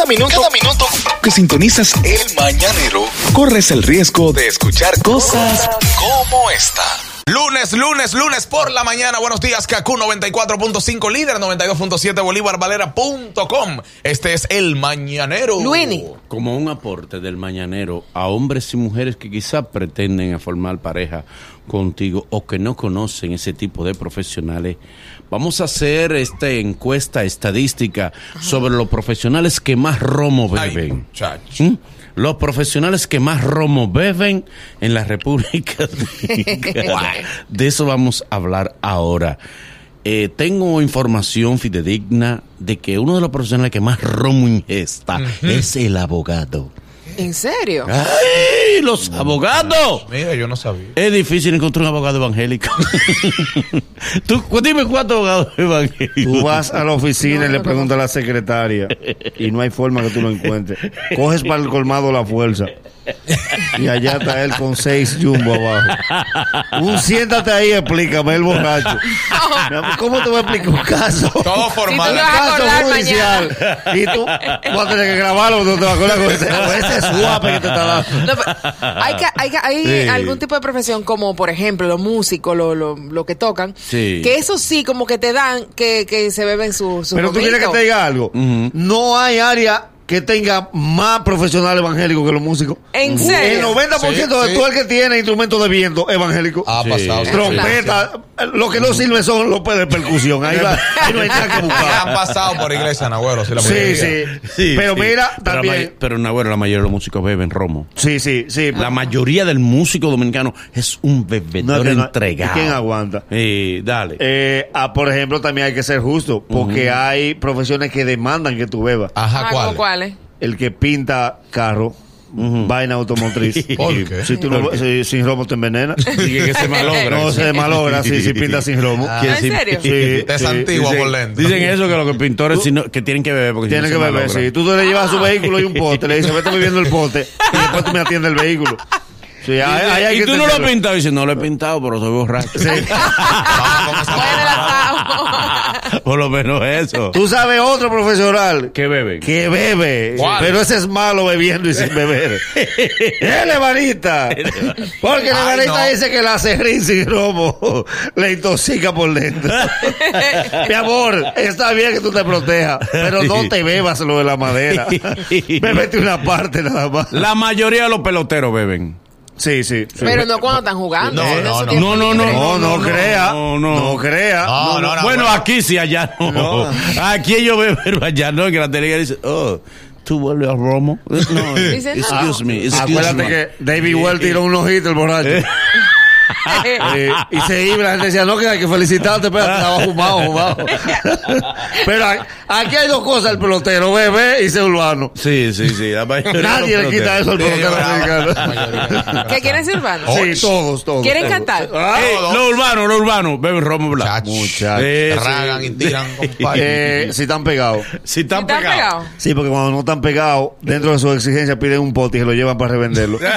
Cada minuto, cada minuto que sintonizas el mañanero, corres el riesgo de escuchar cosas como esta. Lunes, lunes, lunes por la mañana. Buenos días, Kaku 94.5, líder 92.7, bolívarvalera.com. Este es el mañanero. Luini. como un aporte del mañanero a hombres y mujeres que quizá pretenden a formar pareja contigo o que no conocen ese tipo de profesionales. Vamos a hacer esta encuesta estadística sobre los profesionales que más romo beben. ¿Mm? Los profesionales que más romo beben en la República Dominicana. De eso vamos a hablar ahora. Eh, tengo información fidedigna de que uno de los profesionales que más romo ingesta es el abogado. ¿En serio? ¡Ay, los abogados! Mira, yo no sabía. Es difícil encontrar un abogado evangélico. Tú, dime cuántos abogados evangélicos. Tú vas a la oficina No, y le preguntas a la secretaria y no hay forma que tú lo encuentres. Coges para el colmado la fuerza y allá está él con seis jumbo abajo. Un siéntate ahí explícame el borracho. ¿Cómo te voy a explicar un caso? Todo Si formal. vas a Caso judicial. Y tú vas a tener que grabarlo porque no te vas a acordar con ese, ese suape que te está dando. No, hay que, hay, que- hay Sí. algún tipo de profesión como por ejemplo los músicos, lo, lo, lo que tocan, Sí. que eso sí como que te dan que, que se beben su, su Pero tú quieres que te diga algo. No hay área que tenga más profesional evangélico que los músicos. ¿En El serio? 90% Sí, de sí. todo el que tiene instrumentos de viento evangélico. Ha Sí. pasado. Trompeta, lo que no sirve son los de percusión. Ahí, va, ahí no hay nada que Han buscar. pasado por iglesia, Nagüero. Sí, la Sí, mayoría. sí, Sí, Pero sí. mira, Pero también. Pero, bueno, la mayoría de los músicos beben romo. Sí, sí, sí. La mayoría del músico dominicano es un bebedor No, no- entregado. ¿y quién aguanta? Sí, dale. Eh, ah, por ejemplo, también hay que ser justo, porque hay profesiones que demandan que tú bebas. Ajá, Ah, ¿cuál? El que pinta carro, vaina automotriz. ¿Por qué? Si tú no, si- sin romo te envenena. Dije que se malogra. No se malogra si, si pinta sin romo. Ah, ¿en serio? Sí, es sí. antigua Dicen- por lento. Dicen eso que los pintores si no- que tienen que beber porque si Tiene no que beber, sí. Tú te le llevas su vehículo y un pote, le dices, vete bebiendo el pote, y después tú me atiendes el vehículo. Sí, hay y que tú no lo has pintado. Y dice, no lo he pintado, pero soy borracho. Estamos. Por lo menos eso. Tú sabes otro profesional ¿Qué beben? que bebe, ¿Cuál? pero ese es malo bebiendo y sin beber. el evanista. Porque el no. dice que la serrín sin romo le intoxica por dentro. Mi amor, está bien que tú te protejas, pero no te bebas lo de la madera. Bébete una parte nada más. La mayoría de los peloteros beben. Sí, sí. sí. Pero no cuando están jugando. No, no, no. No, no, no. No, no, no, crea. no, No, no. crea. No, no, no. bueno, aquí sí, allá no. No. Aquí ellos beben, pero allá no. En Gran Liga dice, oh, tú vuelves al romo. No, excuse me, excuse Acuérdate me. que David Well tiró un ojito el borracho. Eh, y se iba, la gente decía, no, que hay que felicitarte, espérate, estaba fumado, fumado. Pero aquí hay dos cosas, el pelotero, bebé y ser urbano. Sí, sí, sí. la Nadie le quita eso al pelotero americano. ¿Qué quieren ser urbanos? Sí, todos, todos. ¿Quieren cantar? Ah, Ey, lo urbano, lo urbano, beben romo blanco. Chacho. Muchacho. Sí, sí. Ragan y tiran, compadre. eh, si están pegados. Si están ¿Están pegados. pegados? Sí, porque cuando no están pegados, dentro de sus exigencias piden un pote y se lo llevan para revenderlo.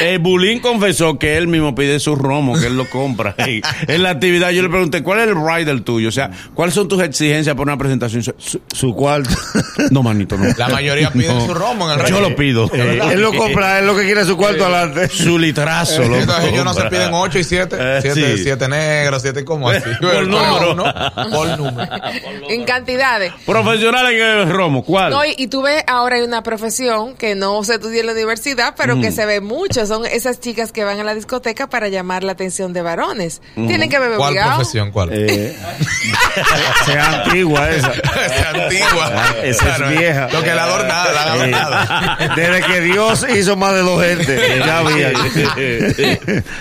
Eh, Bulín confesó que él mismo pide su romo, que él lo compra. Y en la actividad yo le pregunté, ¿cuál es el rider tuyo? O sea, ¿cuáles son tus exigencias para una presentación? Su- Su cuarto. No, manito, no. La mayoría piden su romo en el Yo lo pido. Eh, él lo compra, él lo que quiere es su cuarto adelante. Su litrazo. lo Entonces ellos no se piden 8 y 7. Eh, 7 sí. siete negros, 7 como así. Por número. uno, Por número. En cantidades. Profesionales que beben romo, ¿cuál? No, y, y tú ves ahora hay una profesión que no se estudia en la universidad, pero que se ve mucho. Son esas chicas que van a la discoteca para llamar la atención de varones. Tienen que beber ¿Cuál obligado. profesión? ¿Cuál? Eh, sea antigua esa. Esa antigua. Ah, esa es Claro, vieja. Lo que la adornada, la Eh, adornada. Desde que Dios hizo más de dos gente, ya había.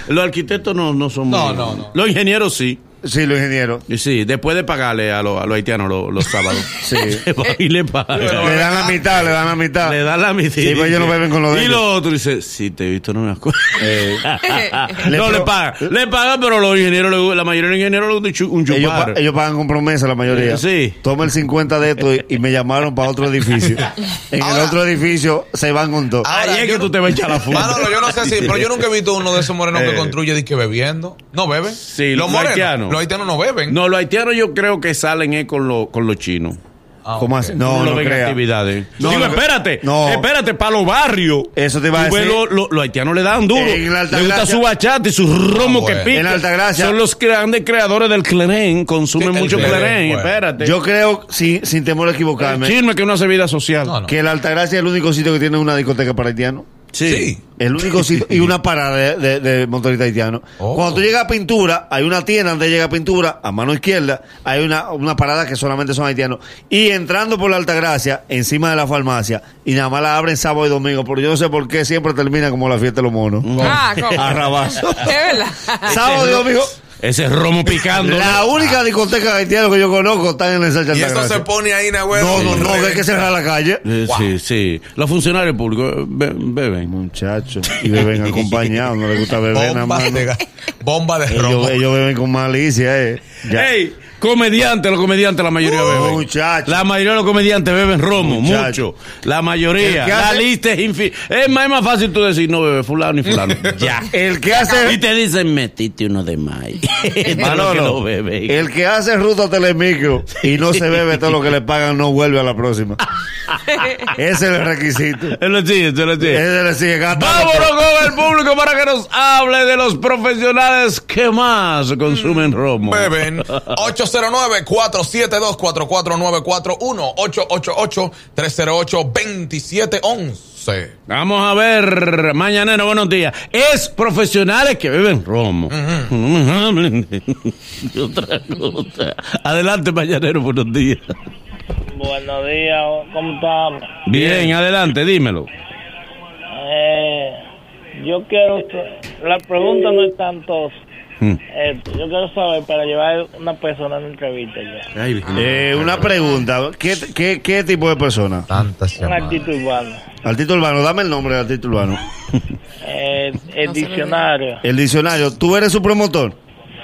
Los arquitectos no, no son No, muy- no, no. Los ingenieros sí. Sí, los ingenieros. Y Sí, después de pagarle a, los- a los haitianos los, los sábados. Sí. Y le paga. Le dan la mitad, le dan la mitad. Le da la mitad. Sí, pero ellos no beben con los de Y ellos. lo otro dice, sí, te he visto, no me acuerdo. No, le paga. Le paga, pero los ingenieros, le- la mayoría de los ingenieros le gusta un Ellos, chupar. pa- ellos pagan con promesa la mayoría. Sí. Toma el 50 de esto y, y me llamaron para otro edificio. En el otro edificio se van con todo. Ahora, Ahí es yo que no- tú te vas a echar la funda. Manolo, yo no sé si, pero yo nunca he visto uno de esos morenos Eh. que construye disque bebiendo. ¿No beben? Sí, los los morenos. haitianos. Los haitianos no beben. No, los haitianos yo creo que salen eh, con, lo- con los chinos. Ah, ¿Cómo así? No, lo no en crea. actividades. No, Digo, no, espérate, no. espérate, para los barrios. Eso te iba a decir. lo- lo- los haitianos le dan duro. En la Le gusta su bachata y su romo Ah, que pica. En la Altagracia- Son los grandes creadores del clerén. Consumen el mucho clerén, clerén. bueno. Espérate. Yo creo, sin, sin temor a equivocarme, Chisme que es una bebida social. No, no. que la Altagracia es el único sitio que tiene una discoteca para haitianos. Sí. El único sitio y una parada de, de, de motorista haitiano. Oh. Cuando tú llegas a pintura, hay una tienda donde llega a pintura, a mano izquierda, hay una, una parada que solamente son haitianos. Y entrando por la Altagracia, encima de la farmacia, y nada más la abren sábado y domingo, pero yo no sé por qué siempre termina como la fiesta de los monos. Ah, ¿cómo? A rabazo. Es verdad. sábado y domingo. Ese romo picando. La única discoteca haitiana que yo conozco está en esa Y eso Altagracia. se pone ahí, Nagüero. No, no, no, que hay que cerrar la calle. Eh, Sí, sí. Los funcionarios públicos eh, be- beben. Muchachos, y beben acompañados, no les gusta beber nada Bomba más. de, bomba de romo. Ellos, ellos beben con malicia, eh. Ya. ¡Ey! Comediantes, los comediantes la mayoría Uh, beben. muchacho. La mayoría de los comediantes beben romo, Muchacho. mucho. La mayoría. La hace- lista es infinita. Es más, es más fácil tú decir no bebe fulano ni fulano. ya. El que Y hace, te dicen metiste uno de más. Manolo, que no beben. el que hace ruta telemicro y no se bebe todo lo que le pagan, no vuelve a la próxima. Ese es el requisito. Él lo sigue, él lo sigue. Ese le sigue Vámonos con el público para que nos hable de los profesionales que más consumen romo. Beben 809-472-4494 1-888-308-2711. Vamos a ver, mañanero, buenos días. Es profesionales que beben romo. No me hablen de de otra cosa. Adelante, mañanero, buenos días. Buenos días, ¿cómo estamos? Bien, adelante, dímelo. Eh, yo quiero, la pregunta no es tanto Mm. esto, yo quiero saber para llevar una persona a una entrevista ya, Eh, una pregunta. ¿Qué, qué, ¿Qué tipo de persona? Tantas un artista urbano, Artista urbano, dame el nombre del artista urbano. eh, el No se lo diccionario, El diccionario. ¿Tú eres su promotor?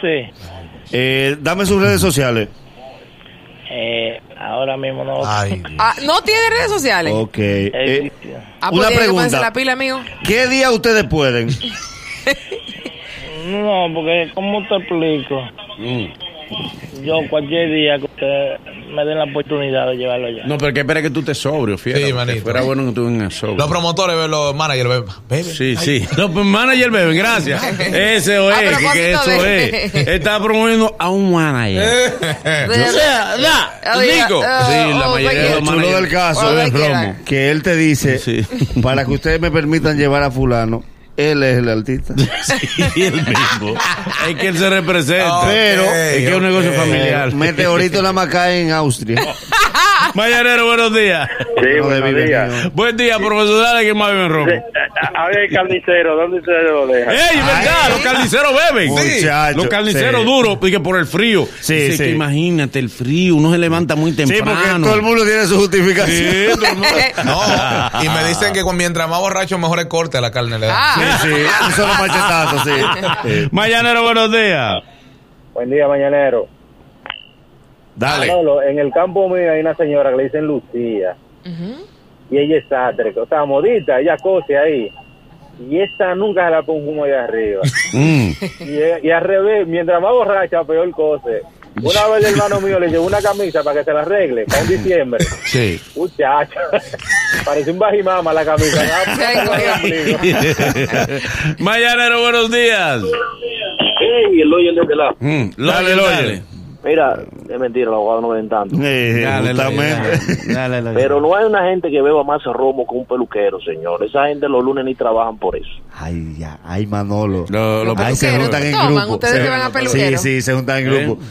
sí, Eh, dame sus redes sociales. eh, ahora mismo no, Ay, Dios. Ah, ¿No tiene redes sociales? Ok. Eh. Ah, una pues tiene que pregunta. ponerse la pila, amigo. ¿Qué día ustedes pueden? no, porque ¿cómo te explico? Yo cualquier día que ustedes me den la oportunidad de llevarlo allá. No, pero que espera que tú te sobrio, fíjate. Sí, manito. Fuera bueno que tú vengas sobrio. Los promotores, los managers, beben. Sí, Ay, sí. Los managers beben, gracias. Ese o es, que, que eso es. Está promoviendo a un manager. O sea, ya, Oiga, digo. oh, Sí, la oh, mayoría de Lo los chulo managers del caso es quiera. romo. que él te dice, Sí. para que ustedes me permitan llevar a fulano, él es el artista. Sí, el mismo. Es que él se representa. Pero es que es un negocio familiar. Meteorito más cae en Austria. Mañanero, buenos días. Sí, No buenos días. Buen día, profesionales que más beben romo. Sí, a- ver, el carnicero, ¿dónde ustedes lo dejan? ¡Ey, verdad! Ay. Los carniceros beben. Muchacho, Los carniceros sí. duros, porque por el frío. Sí, sí. que imagínate el frío, uno se levanta muy Sí, temprano. porque todo el mundo tiene su justificación. Sí, todo el mundo- No, y me dicen que mientras más borracho, mejor el corte a la carne le da. Ah, Sí, un solo machetazo, sí. Sí. Mañanero, buenos días. Buen día, mañanero. Dale. Manolo, en el campo mío hay una señora que le dicen Lucía. Y ella es sastre, o sea, modita, ella cose ahí. Y esta nunca se la humo allá arriba. Mm. y, y al revés, mientras más borracha, peor cose. Una vez el hermano mío le llevó una camisa para que se la arregle, para un diciembre. Sí. Muchacho, parece un bajimama la camisa. Mañanero, buenos días. Ey, el hoyo desde la. Mm, Dale, Loyer, Loyer. Mira, es mentira, los abogados no ven tanto. Eh, Dale, justamente. dale, dale, Pero no hay una gente que beba más romo que un peluquero, señor. Esa gente los lunes ni trabajan por eso. Ay, ya, ay, Manolo. Lo- lo- Ay, se peluqueros juntan en toman, grupo. ustedes Se- que van a peluquero. Sí, sí, se juntan en grupo.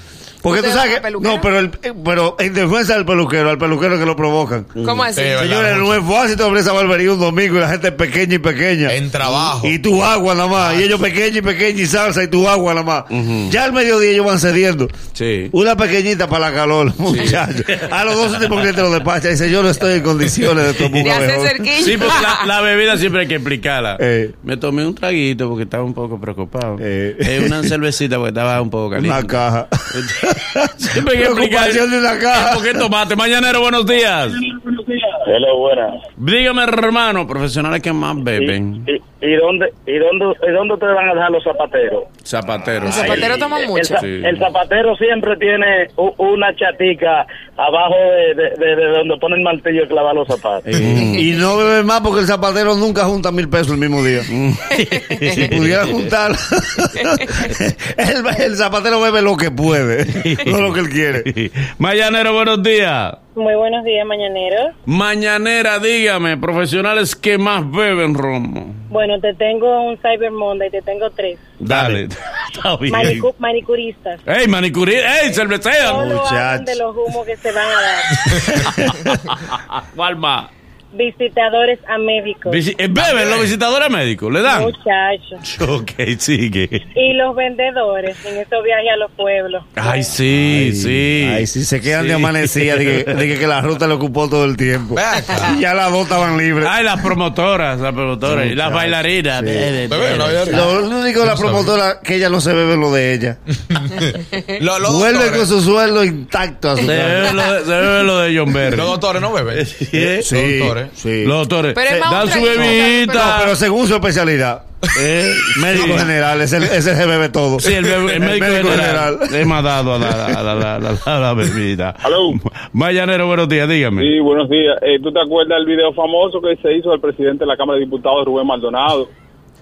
Porque tú ¿Ustedes sabes que, no, pero, el, eh, pero en defensa del peluquero, al peluquero que lo provocan. ¿Cómo así? Sí. Señores, no es fácil tú abrir esa barbería un domingo y la gente es pequeña y pequeña. En trabajo. Y tu agua nada más. Y ellos pequeños y pequeños y salsa y tu agua nada más. Ya al mediodía ellos van cediendo. Sí. Una pequeñita para la calor, muchachos. A los dos últimos clientes los despacha y dice, yo no estoy en condiciones de tomar De un hacer abejón". cerquilla. Sí, porque la, la bebida siempre hay que explicarla. Eh. Me tomé un traguito porque estaba un poco preocupado. Eh. Eh, una cervecita porque estaba un poco caliente. Una caja. Siempre hay que explicar. De una caja. ¿Por qué tomaste? Mañanero, buenos días. Hello, buena. Dígame, hermano, profesionales que más beben. Y, ¿Y dónde, y dónde, y dónde ustedes van a dejar los zapateros? Zapatero. Los zapateros toman El, mucho. el zapatero siempre tiene u- una chatica abajo de, de- de- de donde pone el martillo y clava los zapatos. Y no bebe más porque el zapatero nunca junta mil pesos el mismo día. si pudiera juntar, el, el zapatero bebe lo que puede, no lo que él quiere. Mañanero, buenos días. Muy buenos días, mañaneros. Mañanera, dígame, profesionales que más beben romo. Bueno, te tengo un Cyber Monday, te tengo tres. Dale. Está bien. Manicu- manicuristas. ¡Ey, manicuri! ¡Ey, cervecean! Muchacho. hablan de los humos que se van a dar. ¿Cuál más? Visitadores a médicos. Visi- eh, ¿Beben los visitadores médicos? ¿Le dan? Muchachos. Ok, sigue. Y los vendedores en estos viajes a los pueblos. Ay, sí, sí. Ay, si se quedan Sí. de amanecida, de que, de que- la ruta le ocupó todo el tiempo. Y ya las dos estaban libres. Ay, las promotoras, las promotoras y las bailarinas. sí. Lo único de la promotora que ella no se bebe lo de ella. Lo- Vuelve doctores- con su sueldo intacto a su Se bebe lo de, se bebe lo de John Berry. Los doctores no beben. Sí, Los doctores. Sí. Los doctores. Pero es más Dan su traguito, bebita. pero- No, pero según su especialidad. Eh, Médico sí. general, ese, ese se bebe todo. Sí, el, bebé- el médico, general, le hemos dado a la, a la, a la, a la- a la bebida. Aló. Mañanero, buenos días, dígame. Sí, buenos días. Eh, ¿Tú te acuerdas del video famoso que se hizo del presidente de la Cámara de Diputados, Rubén Maldonado?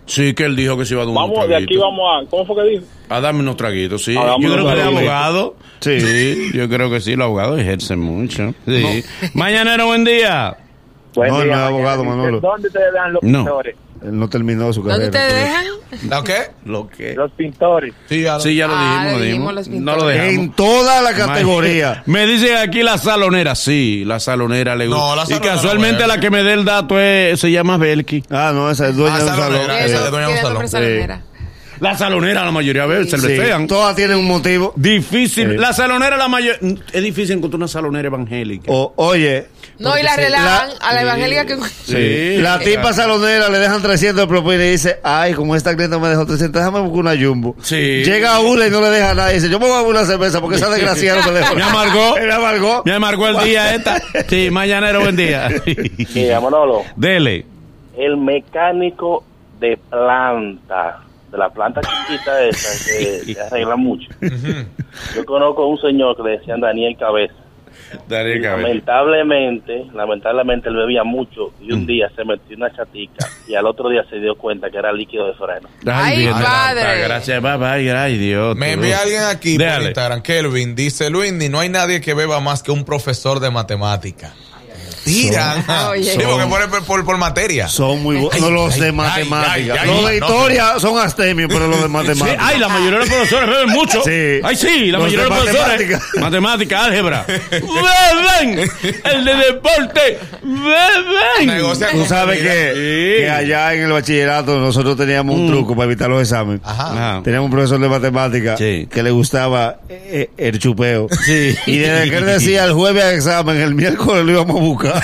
Sí, que él dijo que se iba a dar unos Vamos, de aquí traguitos. vamos a... ¿Cómo fue que dijo? A darme unos traguitos, sí. A darme yo creo que el traguitos. abogado. Sí. yo creo que sí, los abogados ejercen mucho. Sí. Mañanero, buen día. Buen No, día, no es abogado, mañana. Manolo. ¿Dónde ustedes dan los No. pintores? Él no terminó su ¿Dónde carrera. te dejan? ¿La qué? ¿Lo que? Los pintores. Sí, ya lo- Sí, ya lo Ah, dijimos, le lo dijimos dijimos. los No lo dejamos. En toda la categoría. Me dicen aquí la salonera, sí, la salonera le gusta. No, la y salonera casualmente no la que me dé el dato es, se llama Belki. Ah, no, esa es dueña Ah, de un salón. salonera, Eh, esa es dueña de un salón. salonera. La salonera, la mayoría ve, sí, cervecean. todas tienen un motivo. Difícil. Sí. La salonera, la mayor. Es difícil encontrar una salonera evangélica. O, oye, No, y la sí, relajan la- a la evangélica que... Sí. la tipa salonera le dejan 300 de propina y dice, ay, como esta clienta me dejó 300, déjame buscar una jumbo. Sí. Llega una y no le deja nada y dice, yo me voy a una cerveza porque esa desgraciada no me dejó. Me amargó. Me amargó. Me amargó el día esta. Sí, mañanero, buen día. Mira, Manolo, Dele. el mecánico de planta, de la planta chiquita esa, que, que arregla mucho. Yo conozco un señor que le decían Daniel Cabeza. Lamentablemente, lamentablemente él bebía mucho y un día se metió una chatica y al otro día se dio cuenta que era líquido de freno. Ay, bien, padre. Ay, Gracias, bye, bye, ay, Dios. Me envía alguien aquí por Dale. Instagram, Kelvin, dice Luis, ni no hay nadie que beba más que un profesor de matemática. Tiran. Oye. Sí, porque por, por, por materia. Son muy buenos. No, los de matemáticas. los de no. historia son astemios, pero los de Sí, matemáticas. ay, la mayoría de los profesores beben mucho. Sí. Ay, sí, la Los mayoría de los profesores. matemática. Matemática, álgebra. Beben. El de deporte. Beben. Tú sabes que, que allá en el bachillerato nosotros teníamos un truco para evitar los exámenes. Ajá. Ajá. Teníamos un profesor de matemáticas Sí. que le gustaba eh, el chupeo. Sí. Y desde que él decía el jueves al examen, el miércoles lo íbamos a buscar.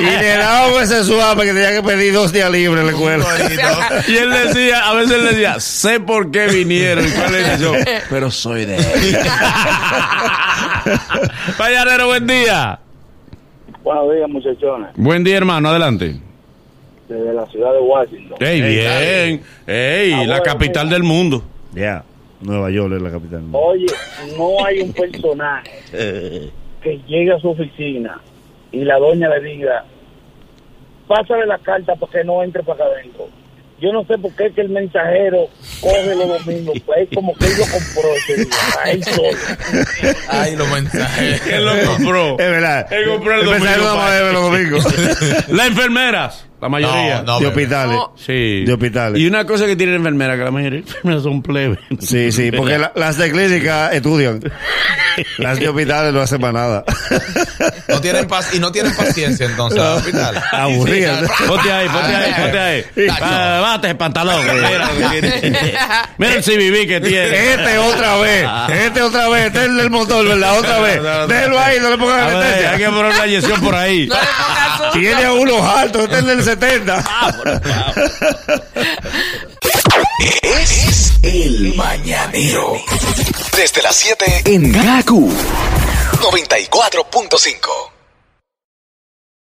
Y le dábamos ese suave que tenía que pedir dos días libres en la escuela. Y él decía, a veces él decía, sé por qué vinieron. ¿Y cuál es yo? Pero soy de él. Payanero, buen día. Buenos días, muchachones, Buen día, hermano, adelante. desde la ciudad de Washington. Ey, bien. Ey, Ah, la capital mira. del mundo. Ya, Nueva York es la capital. Oye, no hay un personaje que llegue a su oficina y la doña le diga, pásale la carta para que no entre para acá adentro. Yo no sé por qué que el mensajero coge los domingos, pues es como que él lo compró ese día, a él solo. Ay, los mensajes. Él lo compró. Es verdad. Él compró el mensaje domingo no los domingos. Las enfermeras, la mayoría. No, no, de hospitales. No. Sí. De hospitales. Y una cosa que tiene la enfermera, que la mayoría de las enfermeras son plebes. Sí, sí, porque la- las de clínica estudian. Las de hospitales no hacen para nada. No tienen paz y no tienen paciencia entonces al hospital. Aburridas. Ponte ahí, ponte ahí, ponte ahí. Ah, bate el pantalón. Mira, el CBB que tiene. Este otra vez, este otra vez, este es el del motor, ¿verdad? Otra vez. Déjelo ahí, no le pongan A ver, anestesia. hay que poner una inyección por ahí. No le pongas azúcar. Tiene a unos altos, este es el del 70. Es el mañanero. Desde las 7 en Gaku 94.5.